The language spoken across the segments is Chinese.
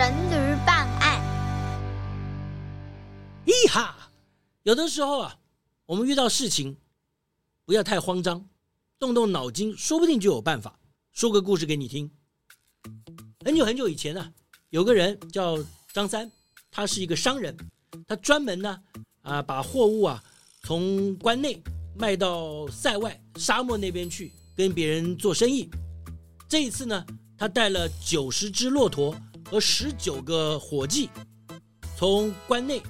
神驴办案。咦哈！有的时候啊，我们遇到事情，不要太慌张，动动脑筋，说不定就有办法。说个故事给你听。很久很久以前呢、啊，有个人叫张三，他是一个商人，他专门呢。啊，把货物啊从关内卖到塞外沙漠那边去，跟别人做生意。这一次呢，他带了九十只骆驼和十九个伙计，从关内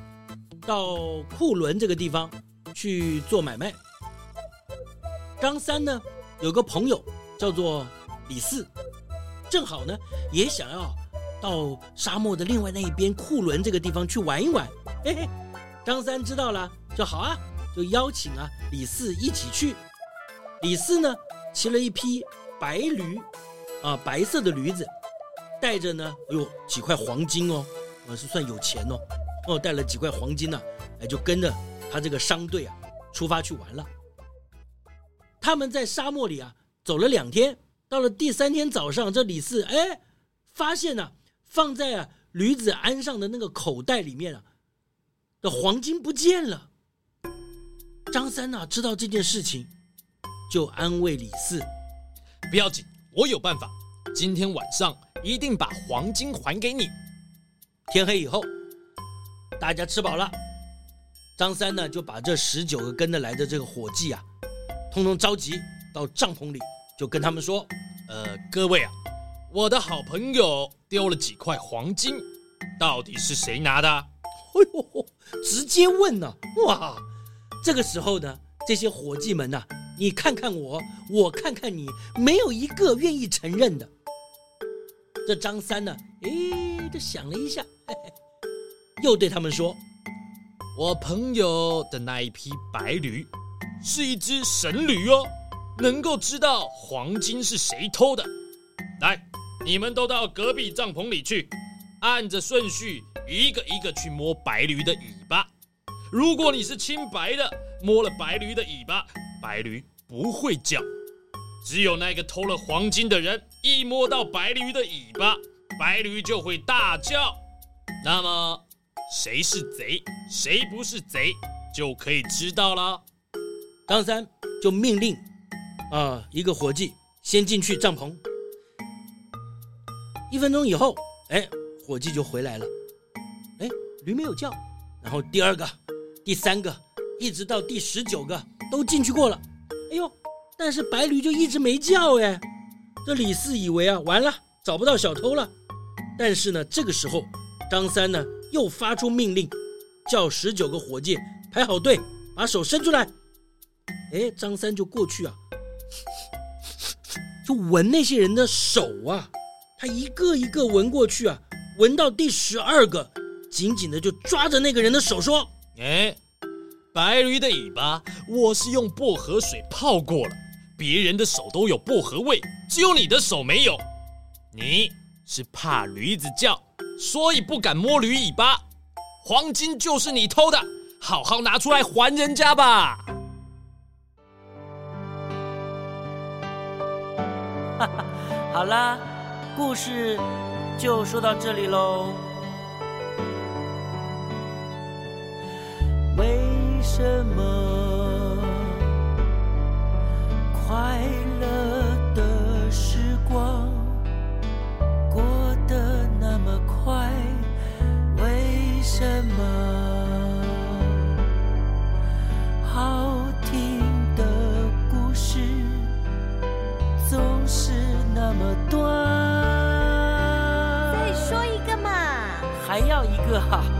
到库伦这个地方去做买卖。张三呢，有个朋友叫做李四，正好呢也想要到沙漠的另外那一边库伦这个地方去玩一玩。嘿嘿。张三知道了，就好啊，就邀请啊李四一起去。李四呢，骑了一匹白驴，啊，白色的驴子，带着呢，哎呦，几块黄金哦，我是算有钱哦，哦，带了几块黄金呢，哎，就跟着他这个商队啊，出发去玩了。他们在沙漠里啊走了两天，到了第三天早上，这李四哎，发现呢，放在啊驴子鞍上的那个口袋里面啊。的黄金不见了，张三哪知道这件事情，就安慰李四：“不要紧，我有办法。今天晚上一定把黄金还给你。”天黑以后，大家吃饱了，张三呢就把这十九个跟着来的这个伙计啊，通通召集到帐篷里，就跟他们说：“呃，各位啊，我的好朋友丢了几块黄金，到底是谁拿的？”哎呦，直接问呢、哇，这个时候呢，这些伙计们呐、啊，你看看我，我看看你，没有一个愿意承认的。这张三呢，诶，这想了一下，又对他们说：“我朋友的那一匹白驴，是一只神驴哦，能够知道黄金是谁偷的。来，你们都到隔壁帐篷里去，按着顺序。”一个一个去摸白驴的尾巴，如果你是清白的，摸了白驴的尾巴，白驴不会叫；只有那个偷了黄金的人，一摸到白驴的尾巴，白驴就会大叫。那么谁是贼，谁不是贼，就可以知道了。张三就命令啊，一个伙计先进去帐篷。一分钟以后，哎，伙计就回来了。哎，驴没有叫。然后第二个、第三个，一直到第十九个都进去过了。哎呦，但是白驴就一直没叫哎。这李四以为啊，完了，找不到小偷了。但是呢，这个时候张三呢又发出命令，叫十九个伙计排好队，把手伸出来。哎，张三就过去啊，就闻那些人的手啊。他一个一个闻过去啊，闻到第十二个，紧紧的就抓着那个人的手说：“哎，白驴的尾巴，我是用薄荷水泡过了，别人的手都有薄荷味，只有你的手没有。你是怕驴子叫，所以不敢摸驴尾巴。黄金就是你偷的，好好拿出来还人家吧。”，好啦。故事就说到这里喽。为什么哥